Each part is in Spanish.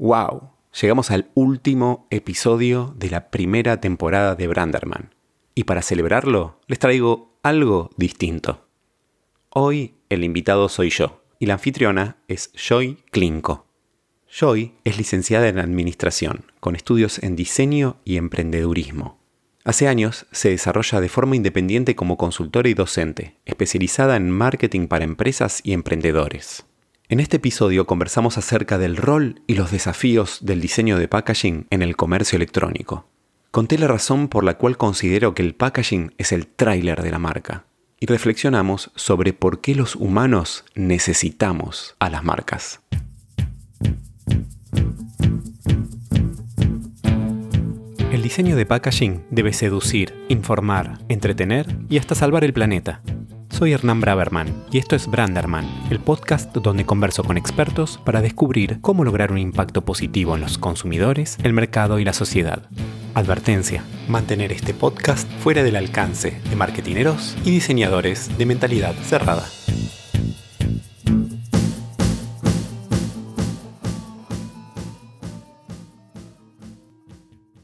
¡Wow! Llegamos al último episodio de la primera temporada de Branderman. Y para celebrarlo, les traigo algo distinto. Hoy el invitado soy yo, y la anfitriona es Joy Klinko. Joy es licenciada en Administración, con estudios en Diseño y Emprendedurismo. Hace años se desarrolla de forma independiente como consultora y docente, especializada en marketing para empresas y emprendedores. En este episodio conversamos acerca del rol y los desafíos del diseño de packaging en el comercio electrónico. Conté la razón por la cual considero que el packaging es el tráiler de la marca y reflexionamos sobre por qué los humanos necesitamos a las marcas. El diseño de packaging debe seducir, informar, entretener y hasta salvar el planeta. Soy Hernán Braverman y esto es Branderman, el podcast donde converso con expertos para descubrir cómo lograr un impacto positivo en los consumidores, el mercado y la sociedad. Advertencia, mantener este podcast fuera del alcance de marketineros y diseñadores de mentalidad cerrada.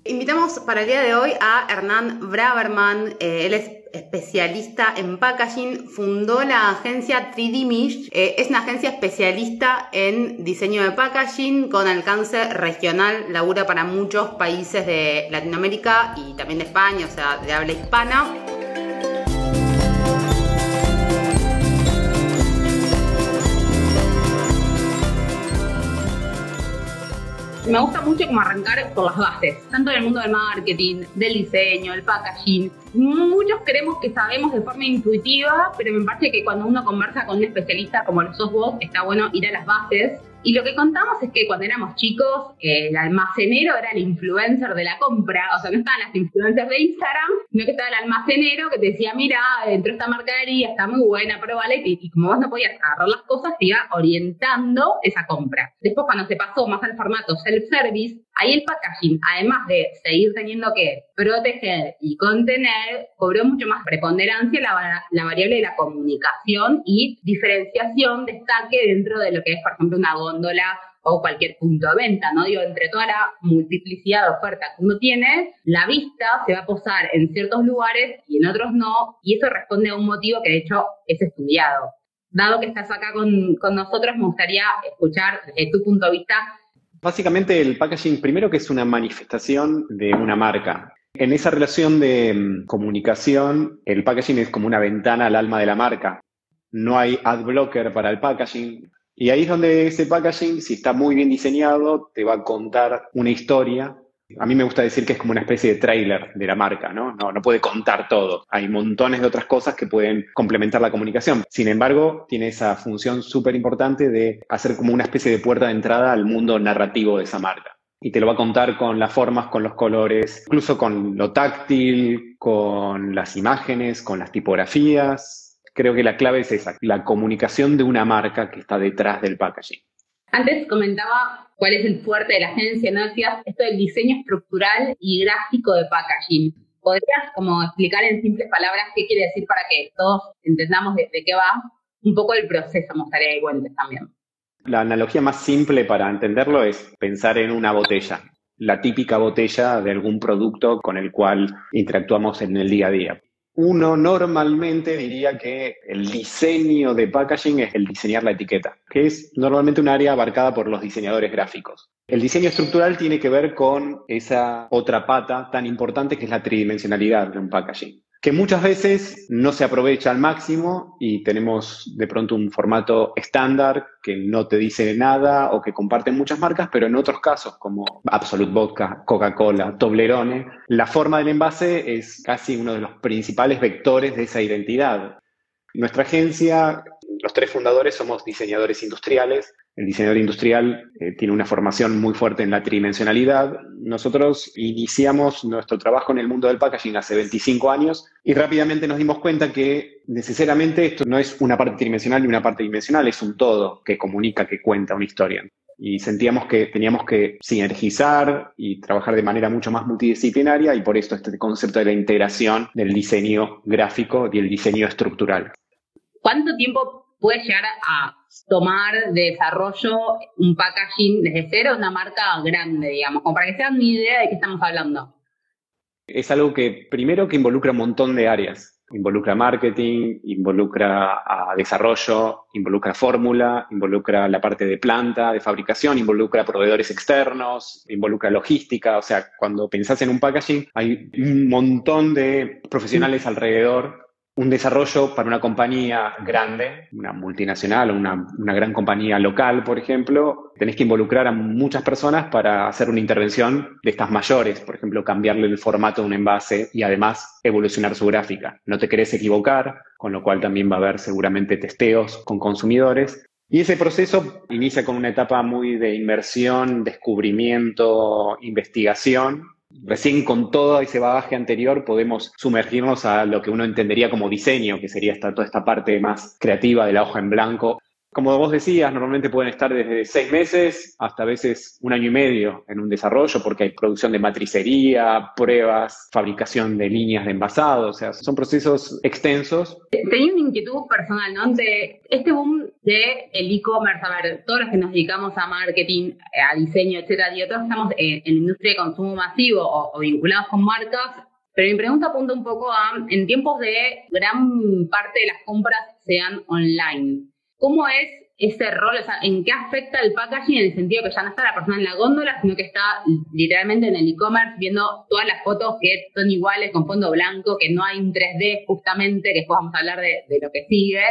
Invitamos para el día de hoy a Hernán Braverman. Eh, él es especialista en packaging, fundó la agencia 3D Mish. Eh, es una agencia especialista en diseño de packaging con alcance regional, labura para muchos países de Latinoamérica y también de España, o sea, de habla hispana. Me gusta mucho como arrancar por las bases, tanto en el mundo del marketing, del diseño, el packaging. Muchos creemos que sabemos de forma intuitiva, pero me parece que cuando uno conversa con un especialista como lo sos vos, está bueno ir a las bases y lo que contamos es que cuando éramos chicos, el almacenero era el influencer de la compra, o sea, no estaban las influencers de Instagram, sino que estaba el almacenero que te decía, mira, dentro de esta mercadería está muy buena, pruébala, y, y como vos no podías agarrar las cosas, te iba orientando esa compra. Después, cuando se pasó más al formato self-service, Ahí el packaging, además de seguir teniendo que proteger y contener, cobró mucho más preponderancia la, variable de la comunicación y diferenciación, destaque dentro de lo que es, por ejemplo, una góndola o cualquier punto de venta, ¿no? Digo, entre toda la multiplicidad de ofertas que uno tiene, la vista se va a posar en ciertos lugares y en otros no, y eso responde a un motivo que de hecho es estudiado. Dado que estás acá con, con nosotros, me gustaría escuchar desde tu punto de vista Básicamente el packaging, primero que es una manifestación de una marca. En esa relación de mm, comunicación, el packaging es como una ventana al alma de la marca. No hay ad blocker para el packaging. Y ahí es donde ese packaging, si está muy bien diseñado, te va a contar una historia a mí me gusta decir que es como una especie de trailer de la marca, ¿no? ¿no? No puede contar todo. Hay montones de otras cosas que pueden complementar la comunicación. Sin embargo, tiene esa función súper importante de hacer como una especie de puerta de entrada al mundo narrativo de esa marca. Y te lo va a contar con las formas, con los colores, incluso con lo táctil, con las imágenes, con las tipografías. Creo que la clave es esa, la comunicación de una marca que está detrás del packaging. Antes comentaba cuál es el fuerte de la agencia, ¿no? Decías esto del diseño estructural y gráfico de packaging. ¿Podrías como explicar en simples palabras qué quiere decir para que todos entendamos de, qué va? Un poco el proceso, que cuentes también. La analogía más simple para entenderlo es pensar en una botella, la típica botella de algún producto con el cual interactuamos en el día a día. Uno normalmente diría que el diseño de packaging es el diseñar la etiqueta, que es normalmente un área abarcada por los diseñadores gráficos. El diseño estructural tiene que ver con esa otra pata tan importante que es la tridimensionalidad de un packaging que muchas veces no se aprovecha al máximo y tenemos de pronto un formato estándar que no te dice nada o que comparten muchas marcas, pero en otros casos como Absolute Vodka, Coca-Cola, Toblerone, la forma del envase es casi uno de los principales vectores de esa identidad. Nuestra agencia, los tres fundadores somos diseñadores industriales el diseñador industrial eh, tiene una formación muy fuerte en la tridimensionalidad. Nosotros iniciamos nuestro trabajo en el mundo del packaging hace 25 años y rápidamente nos dimos cuenta que necesariamente esto no es una parte tridimensional y una parte dimensional, es un todo que comunica, que cuenta una historia. Y sentíamos que teníamos que sinergizar y trabajar de manera mucho más multidisciplinaria y por esto este concepto de la integración del diseño gráfico y el diseño estructural. ¿Cuánto tiempo puede llegar a tomar de desarrollo un packaging desde cero una marca grande, digamos, como para que se hagan idea de qué estamos hablando? Es algo que primero que involucra un montón de áreas. Involucra marketing, involucra a desarrollo, involucra fórmula, involucra la parte de planta, de fabricación, involucra proveedores externos, involucra logística. O sea, cuando pensás en un packaging, hay un montón de profesionales alrededor un desarrollo para una compañía grande, una multinacional o una, gran compañía local, por ejemplo, tenés que involucrar a muchas personas para hacer una intervención de estas mayores, por ejemplo, cambiarle el formato de un envase y además evolucionar su gráfica. No te querés equivocar, con lo cual también va a haber seguramente testeos con consumidores. Y ese proceso inicia con una etapa muy de inmersión, descubrimiento, investigación, Recién con todo ese bagaje anterior podemos sumergirnos a lo que uno entendería como diseño, que sería esta, toda esta parte más creativa de la hoja en blanco como vos decías, normalmente pueden estar desde seis meses hasta a veces un año y medio en un desarrollo porque hay producción de matricería, pruebas, fabricación de líneas de envasado, o sea, son procesos extensos. Tenía una inquietud personal, ¿no? De este boom de el e-commerce, a ver, todos los que nos dedicamos a marketing, a diseño, etcétera, y otros estamos en, la industria de consumo masivo o, o vinculados con marcas, pero mi pregunta apunta un poco a, en tiempos de gran parte de las compras sean online, ¿Cómo es ese rol? O sea, ¿en qué afecta el packaging en el sentido que ya no está la persona en la góndola, sino que está literalmente en el e-commerce viendo todas las fotos que son iguales con fondo blanco, que no hay un 3D justamente, que después vamos a hablar de, lo que sigue?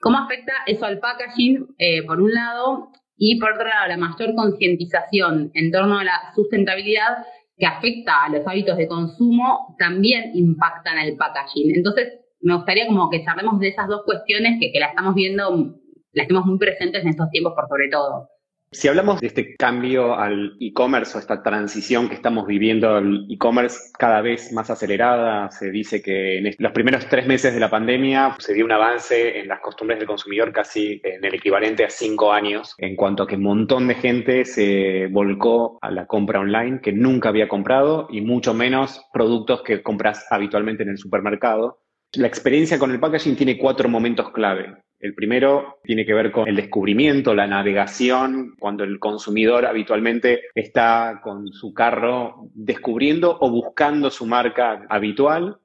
¿Cómo afecta eso al packaging, eh, por un lado, y por otro lado, la mayor concientización en torno a la sustentabilidad que afecta a los hábitos de consumo también impactan al packaging. Entonces, me gustaría como que charlemos de esas dos cuestiones que, que la estamos viendo, las tenemos muy presentes en estos tiempos por sobre todo. Si hablamos de este cambio al e-commerce o esta transición que estamos viviendo al e-commerce cada vez más acelerada, se dice que en los primeros tres meses de la pandemia se dio un avance en las costumbres del consumidor casi en el equivalente a cinco años, en cuanto a que un montón de gente se volcó a la compra online que nunca había comprado y mucho menos productos que compras habitualmente en el supermercado. La experiencia con el packaging tiene cuatro momentos clave. El primero tiene que ver con el descubrimiento, la navegación, cuando el consumidor habitualmente está con su carro descubriendo o buscando su marca habitual.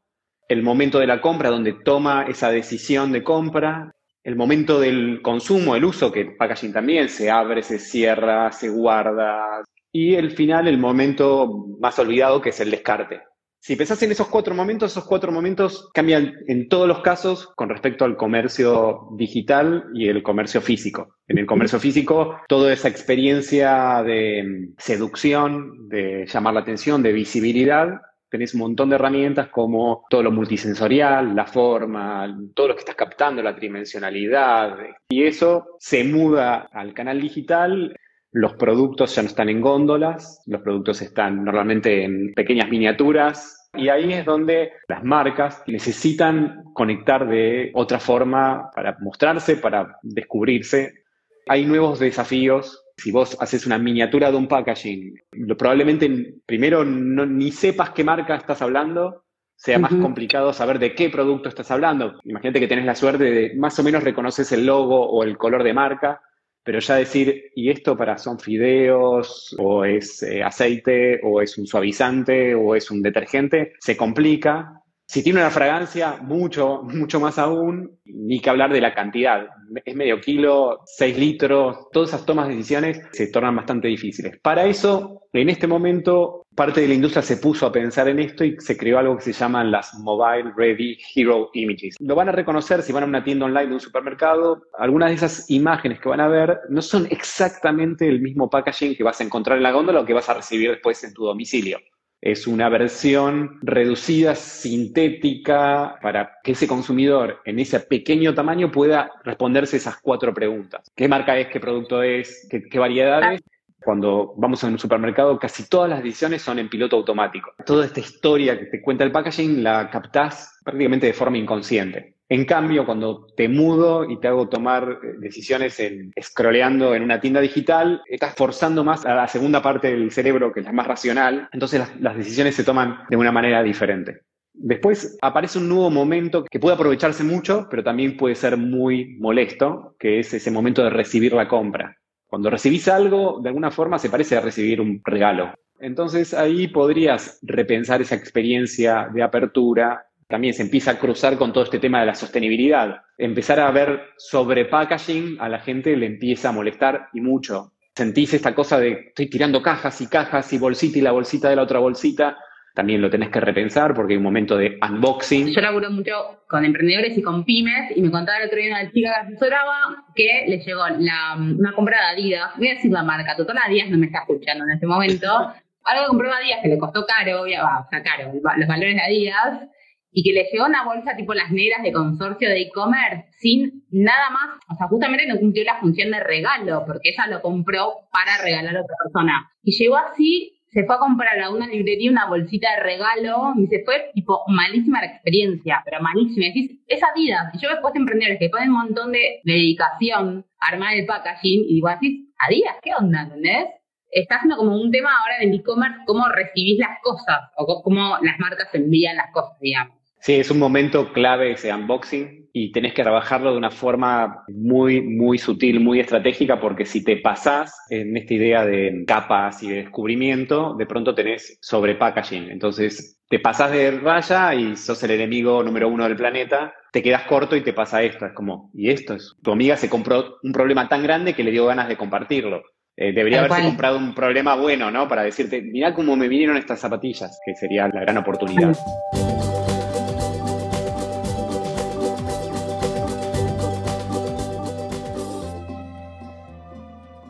El momento de la compra, donde toma esa decisión de compra. El momento del consumo, el uso, que el packaging también se abre, se cierra, se guarda. Y el final, el momento más olvidado, que es el descarte. Si pensás en esos cuatro momentos, esos cuatro momentos cambian en todos los casos con respecto al comercio digital y el comercio físico. En el comercio físico, toda esa experiencia de seducción, de llamar la atención, de visibilidad, tenés un montón de herramientas como todo lo multisensorial, la forma, todo lo que estás captando, la tridimensionalidad. Y eso se muda al canal digital los productos ya no están en góndolas, los productos están normalmente en pequeñas miniaturas y ahí es donde las marcas necesitan conectar de otra forma para mostrarse, para descubrirse. Hay nuevos desafíos. Si vos haces una miniatura de un packaging, probablemente primero ni sepas qué marca estás hablando, sea más complicado saber de qué producto estás hablando. Imagínate que tenés la suerte de más o menos reconoces el logo o el color de marca, pero ya decir, ¿y esto para son fideos, o es eh, aceite, o es un suavizante, o es un detergente? Se complica. Si tiene una fragancia, mucho, mucho más aún, ni que hablar de la cantidad. Es medio kilo, seis litros, todas esas tomas de decisiones se tornan bastante difíciles. Para eso, en este momento, parte de la industria se puso a pensar en esto y se creó algo que se llaman las Mobile Ready Hero Images. Lo van a reconocer si van a una tienda online de un supermercado. Algunas de esas imágenes que van a ver no son exactamente el mismo packaging que vas a encontrar en la góndola o que vas a recibir después en tu domicilio. Es una versión reducida, sintética, para que ese consumidor en ese pequeño tamaño pueda responderse esas cuatro preguntas. ¿Qué marca es? ¿Qué producto es? ¿Qué, qué variedad es? Cuando vamos a un supermercado, casi todas las decisiones son en piloto automático. Toda esta historia que te cuenta el packaging la captás prácticamente de forma inconsciente. En cambio, cuando te mudo y te hago tomar eh, decisiones en, en una tienda digital, estás forzando más a la segunda parte del cerebro, que es la más racional, entonces las, decisiones se toman de una manera diferente. Después aparece un nuevo momento que puede aprovecharse mucho, pero también puede ser muy molesto, que es ese momento de recibir la compra. Cuando recibís algo, de alguna forma se parece a recibir un regalo. Entonces ahí podrías repensar esa experiencia de apertura. También se empieza a cruzar con todo este tema de la sostenibilidad. Empezar a ver sobre packaging a la gente le empieza a molestar y mucho. Sentís esta cosa de estoy tirando cajas y cajas y bolsita y la bolsita de la otra bolsita también lo tenés que repensar porque hay un momento de unboxing. Yo laburo mucho con emprendedores y con pymes y me contaba el otro día una chica que asesoraba que le llegó la, una compra de Adidas, voy a decir la marca, total Adidas no me está escuchando en este momento, algo que compró Adidas que le costó caro, ya va, o caro, los valores de Adidas, y que le llegó una bolsa tipo las negras de consorcio de e-commerce sin nada más, o sea, justamente no cumplió la función de regalo, porque ella lo compró para regalar a otra persona. Y llegó así se fue a comprar a una librería una bolsita de regalo, y se fue tipo malísima la experiencia, pero malísima. Decís, es Adidas. Y yo después de emprendedores que ponen un montón de dedicación a armar el packaging, y digo, decís, Adidas, ¿qué onda? ¿Entendés? Está haciendo como un tema ahora en el e-commerce, cómo recibís las cosas, o cómo las marcas envían las cosas, digamos. Sí, es un momento clave ese unboxing y tenés que trabajarlo de una forma muy, muy sutil, muy estratégica, porque si te pasás en esta idea de capas y de descubrimiento, de pronto tenés sobre packaging. Entonces, te pasás de raya y sos el enemigo número uno del planeta, te quedas corto y te pasa esto. Es como, y esto es, tu amiga se compró un problema tan grande que le dio ganas de compartirlo. Eh, debería haberse comprado un problema bueno, ¿no? Para decirte, mira cómo me vinieron estas zapatillas, que sería la gran oportunidad.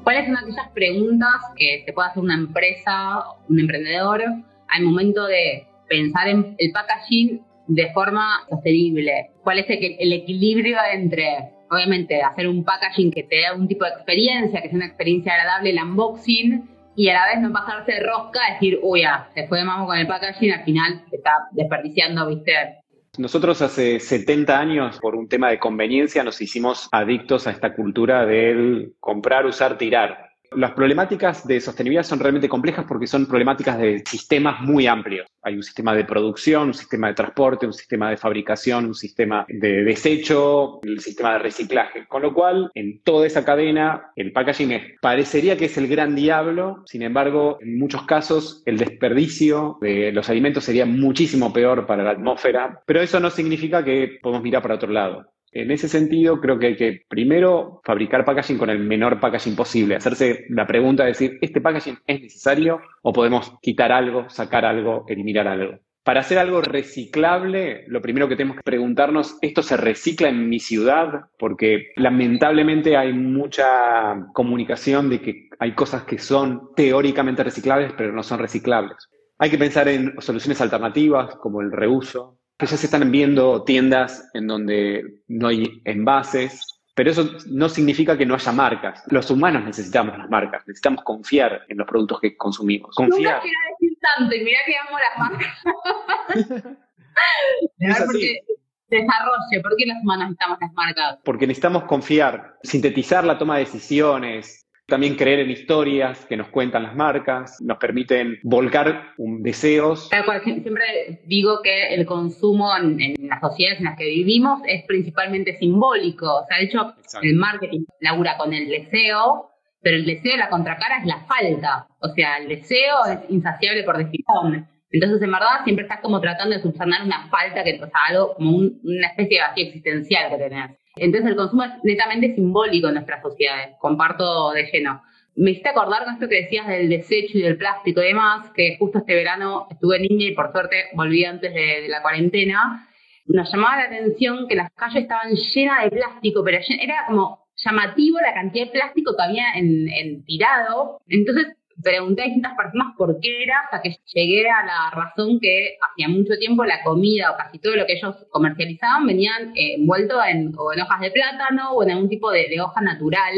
¿Cuáles son aquellas preguntas que te puede hacer una empresa, un emprendedor al momento de pensar en el packaging de forma sostenible? ¿Cuál es el, equilibrio entre, obviamente, hacer un packaging que te dé algún tipo de experiencia, que sea una experiencia agradable, el unboxing, y a la vez no pasarse de rosca, decir, uy, ya, se fue de mamo con el packaging, al final se está desperdiciando, viste, nosotros hace 70 años, por un tema de conveniencia, nos hicimos adictos a esta cultura del comprar, usar, tirar. Las problemáticas de sostenibilidad son realmente complejas porque son problemáticas de sistemas muy amplios. Hay un sistema de producción, un sistema de transporte, un sistema de fabricación, un sistema de desecho, el sistema de reciclaje. Con lo cual, en toda esa cadena, el packaging parecería que es el gran diablo, sin embargo, en muchos casos el desperdicio de los alimentos sería muchísimo peor para la atmósfera, pero eso no significa que podemos mirar para otro lado. En ese sentido, creo que hay que primero fabricar packaging con el menor packaging posible, hacerse la pregunta de decir, ¿este packaging es necesario o podemos quitar algo, sacar algo, eliminar algo? Para hacer algo reciclable, lo primero que tenemos que preguntarnos, ¿esto se recicla en mi ciudad? Porque lamentablemente hay mucha comunicación de que hay cosas que son teóricamente reciclables, pero no son reciclables. Hay que pensar en soluciones alternativas como el reuso, que ya se están viendo tiendas en donde no hay envases, pero eso no significa que no haya marcas. Los humanos necesitamos las marcas, necesitamos confiar en los productos que consumimos. Confiar. Nunca quiero decir tanto y mira que amo las marcas. porque desarrolle, ¿por qué los humanos necesitamos las marcas? Porque necesitamos confiar, sintetizar la toma de decisiones, también creer en historias que nos cuentan las marcas, nos permiten volcar un deseos. siempre digo que el consumo en, las sociedades en las que vivimos es principalmente simbólico. O sea, de hecho, el marketing labura con el deseo, pero el deseo, la contracara es la falta. O sea, el deseo es insaciable por definición. Entonces, en verdad, siempre estás como tratando de subsanar una falta, que, o sea, algo como una especie de vacío existencial que tenés. Entonces el consumo es netamente simbólico en nuestras sociedades, comparto de lleno. Me hiciste acordar con esto que decías del desecho y del plástico y demás, que justo este verano estuve niña y por suerte volví antes de, la cuarentena. Nos llamaba la atención que las calles estaban llenas de plástico, pero era como llamativo la cantidad de plástico que había en, en tirado. Entonces pregunté a distintas personas por qué era, hasta que llegué a la razón que hacía mucho tiempo la comida o casi todo lo que ellos comercializaban venían eh, envuelto en, hojas de plátano o en algún tipo de, hoja natural.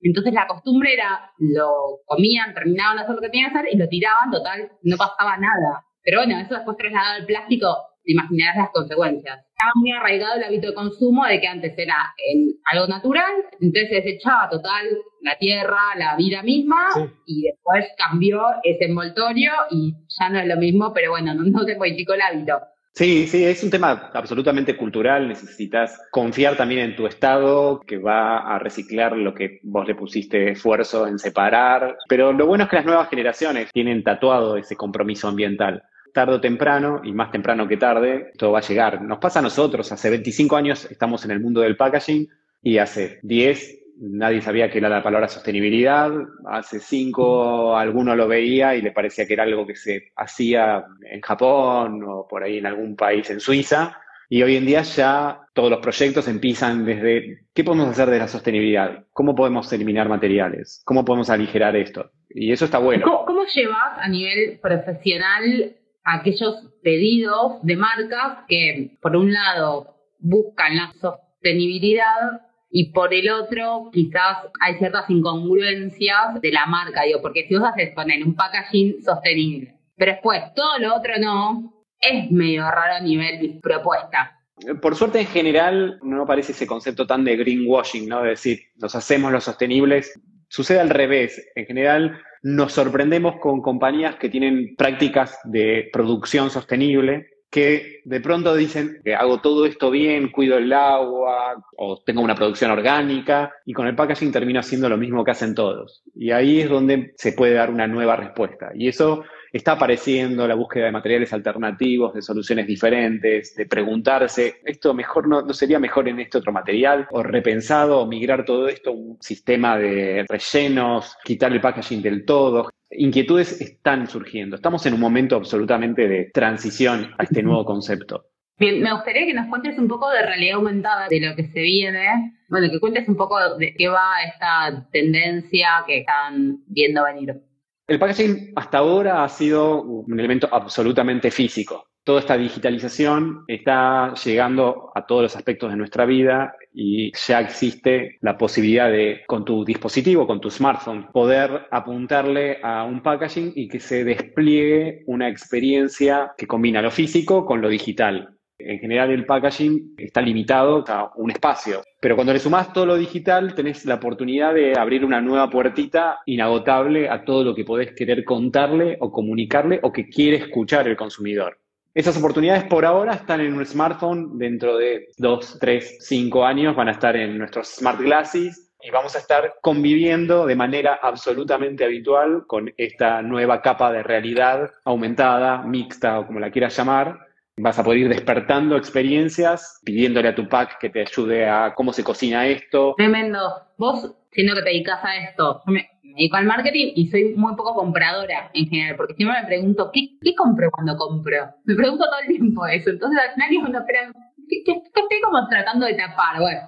Entonces la costumbre era, lo comían, terminaban de hacer lo que tenían que hacer y lo tiraban, total, no pasaba nada. Pero bueno, eso después trasladado al plástico te imaginarás las consecuencias. Estaba muy arraigado el hábito de consumo de que antes era en algo natural, entonces se desechaba total la tierra, la vida misma, y después cambió ese envoltorio y ya no es lo mismo, pero bueno, no, no te modificó el hábito. Sí, sí, es un tema absolutamente cultural. Necesitas confiar también en tu estado que va a reciclar lo que vos le pusiste esfuerzo en separar. Pero lo bueno es que las nuevas generaciones tienen tatuado ese compromiso ambiental. Tarde o temprano, y más temprano que tarde, todo va a llegar. Nos pasa a nosotros. Hace 25 años estamos en el mundo del packaging y hace 10 nadie sabía que era la palabra sostenibilidad. Hace cinco alguno lo veía y le parecía que era algo que se hacía en Japón o por ahí en algún país en Suiza. Y hoy en día ya todos los proyectos empiezan desde qué podemos hacer de la sostenibilidad, cómo podemos eliminar materiales, cómo podemos aligerar esto. Y eso está bueno. ¿Cómo, cómo llevas a nivel profesional aquellos pedidos de marcas que, por un lado, buscan la sostenibilidad y por el otro, quizás hay ciertas incongruencias de la marca, digo, porque si vos haces poner un packaging sostenible, pero después todo lo otro no, es medio raro a nivel propuesta. Por suerte, en general, no parece ese concepto tan de greenwashing, ¿no? De decir, nos hacemos los sostenibles. Sucede al revés. En general, nos sorprendemos con compañías que tienen prácticas de producción sostenible que de pronto dicen que hago todo esto bien, cuido el agua o tengo una producción orgánica y con el packaging termino haciendo lo mismo que hacen todos. Y ahí es donde se puede dar una nueva respuesta. Y eso está apareciendo, la búsqueda de materiales alternativos, de soluciones diferentes, de preguntarse, ¿esto mejor no, no sería mejor en este otro material? O repensado, o migrar todo esto un sistema de rellenos, quitar el packaging del todo inquietudes están surgiendo. Estamos en un momento absolutamente de transición a este nuevo concepto. Bien, me gustaría que nos cuentes un poco de realidad aumentada, de lo que se viene. Bueno, que cuentes un poco de qué va esta tendencia que están viendo venir. El packaging hasta ahora ha sido un elemento absolutamente físico. Toda esta digitalización está llegando a todos los aspectos de nuestra vida y ya existe la posibilidad de, con tu dispositivo, con tu smartphone, poder apuntarle a un packaging y que se despliegue una experiencia que combina lo físico con lo digital. En general el packaging está limitado a un espacio, pero cuando le sumás todo lo digital tenés la oportunidad de abrir una nueva puertita inagotable a todo lo que podés querer contarle o comunicarle o que quiere escuchar el consumidor. Esas oportunidades por ahora están en un smartphone, dentro de dos, tres, cinco años van a estar en nuestros smart glasses y vamos a estar conviviendo de manera absolutamente habitual con esta nueva capa de realidad aumentada, mixta o como la quieras llamar. Vas a poder ir despertando experiencias, pidiéndole a tu pack que te ayude a cómo se cocina esto. Tremendo. Vos, siendo que te dedicas a esto, me dedico al marketing y soy muy poco compradora en general, porque siempre me pregunto, ¿qué, qué compro cuando compro? Me pregunto todo el tiempo eso. Entonces al final no, pero ¿qué, estoy como tratando de tapar? Bueno,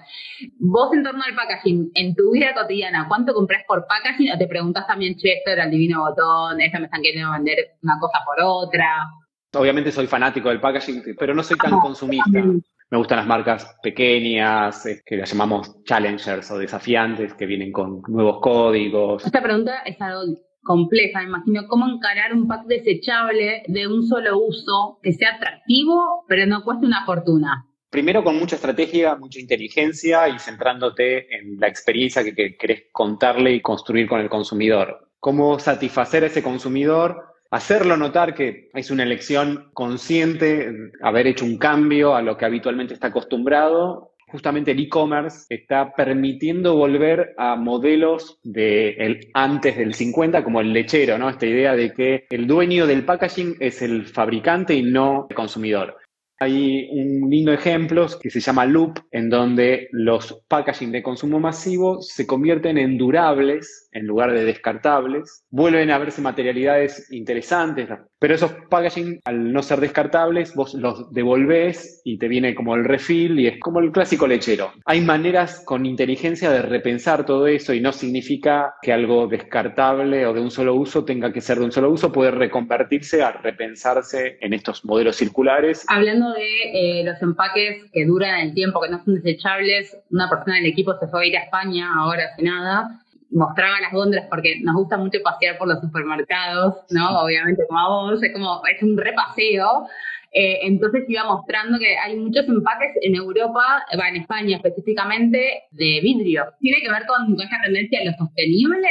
vos en torno al packaging, en tu vida cotidiana, ¿cuánto compras por packaging? ¿O te preguntas también, che, esto era el divino botón, esto me están queriendo vender una cosa por otra? Obviamente soy fanático del packaging, pero no soy tan consumista. Me gustan las marcas pequeñas, que las llamamos challengers o desafiantes, que vienen con nuevos códigos. Esta pregunta es algo compleja, me imagino. ¿Cómo encarar un pack desechable de un solo uso que sea atractivo, pero no cueste una fortuna? Primero con mucha estrategia, mucha inteligencia y centrándote en la experiencia que, que querés contarle y construir con el consumidor. Cómo satisfacer a ese consumidor hacerlo notar que es una elección consciente, haber hecho un cambio a lo que habitualmente está acostumbrado. Justamente el e-commerce está permitiendo volver a modelos de antes del 50, como el lechero, ¿no? Esta idea de que el dueño del packaging es el fabricante y no el consumidor. Hay un lindo ejemplo que se llama Loop, en donde los packaging de consumo masivo se convierten en durables en lugar de descartables. Vuelven a verse materialidades interesantes, pero esos packaging, al no ser descartables, vos los devolvés y te viene como el refill y es como el clásico lechero. Hay maneras con inteligencia de repensar todo eso y no significa que algo descartable o de un solo uso tenga que ser de un solo uso, puede reconvertirse a repensarse en estos modelos circulares. Hablando de eh, los empaques que duran el tiempo, que no son desechables, una persona del equipo se fue a ir a España ahora hace nada mostraba las góndolas porque nos gusta mucho pasear por los supermercados, ¿no? Obviamente como a vos, es como, es un repaseo. Eh, entonces iba mostrando que hay muchos empaques en Europa, en España específicamente, de vidrio. ¿Tiene que ver con, esta tendencia a lo sostenible?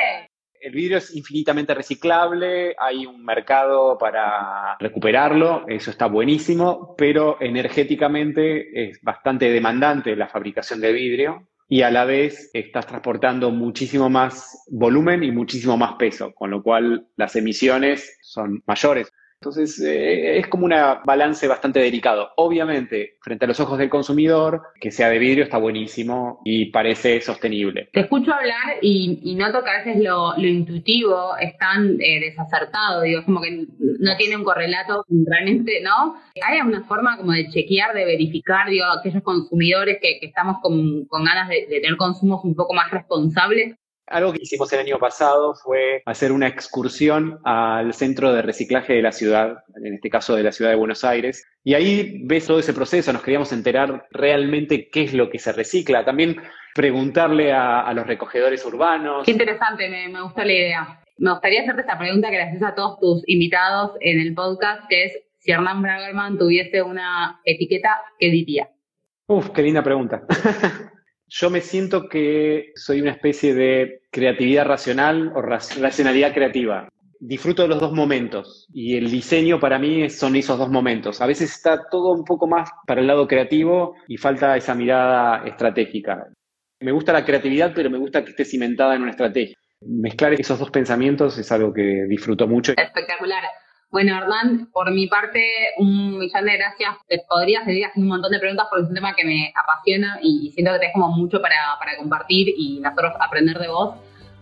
El vidrio es infinitamente reciclable, hay un mercado para recuperarlo, eso está buenísimo, pero energéticamente es bastante demandante la fabricación de vidrio y a la vez estás transportando muchísimo más volumen y muchísimo más peso, con lo cual las emisiones son mayores. Entonces, eh, es como un balance bastante delicado. Obviamente, frente a los ojos del consumidor, que sea de vidrio está buenísimo y parece sostenible. Te escucho hablar y, noto que a veces lo, intuitivo es tan eh, desacertado, digo, es como que no tiene un correlato realmente, ¿no? Hay una forma como de chequear, de verificar, digo, aquellos consumidores que, estamos con, ganas de, de tener consumos un poco más responsables. Algo que hicimos el año pasado fue hacer una excursión al centro de reciclaje de la ciudad, en este caso de la ciudad de Buenos Aires, y ahí ves todo ese proceso, nos queríamos enterar realmente qué es lo que se recicla, también preguntarle a, los recogedores urbanos. Qué interesante, me, me gusta la idea. Me gustaría hacerte esta pregunta que le haces a todos tus invitados en el podcast, que es si Hernán Bragerman tuviese una etiqueta, ¿qué diría? Uf, qué linda pregunta. Yo me siento que soy una especie de creatividad racional o racionalidad creativa. Disfruto de los dos momentos y el diseño para mí son esos dos momentos. A veces está todo un poco más para el lado creativo y falta esa mirada estratégica. Me gusta la creatividad, pero me gusta que esté cimentada en una estrategia. Mezclar esos dos pensamientos es algo que disfruto mucho. Espectacular. Bueno, Hernán, por mi parte, un millón de gracias. Te podría seguir haciendo un montón de preguntas porque es un tema que me apasiona y siento que tenés como mucho para, compartir y nosotros aprender de vos.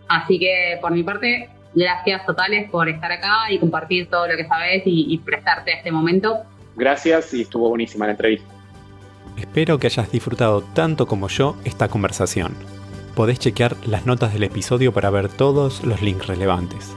Así que, por mi parte, gracias totales por estar acá y compartir todo lo que sabes y, y prestarte a este momento. Gracias y estuvo buenísima la entrevista. Espero que hayas disfrutado tanto como yo esta conversación. Podés chequear las notas del episodio para ver todos los links relevantes.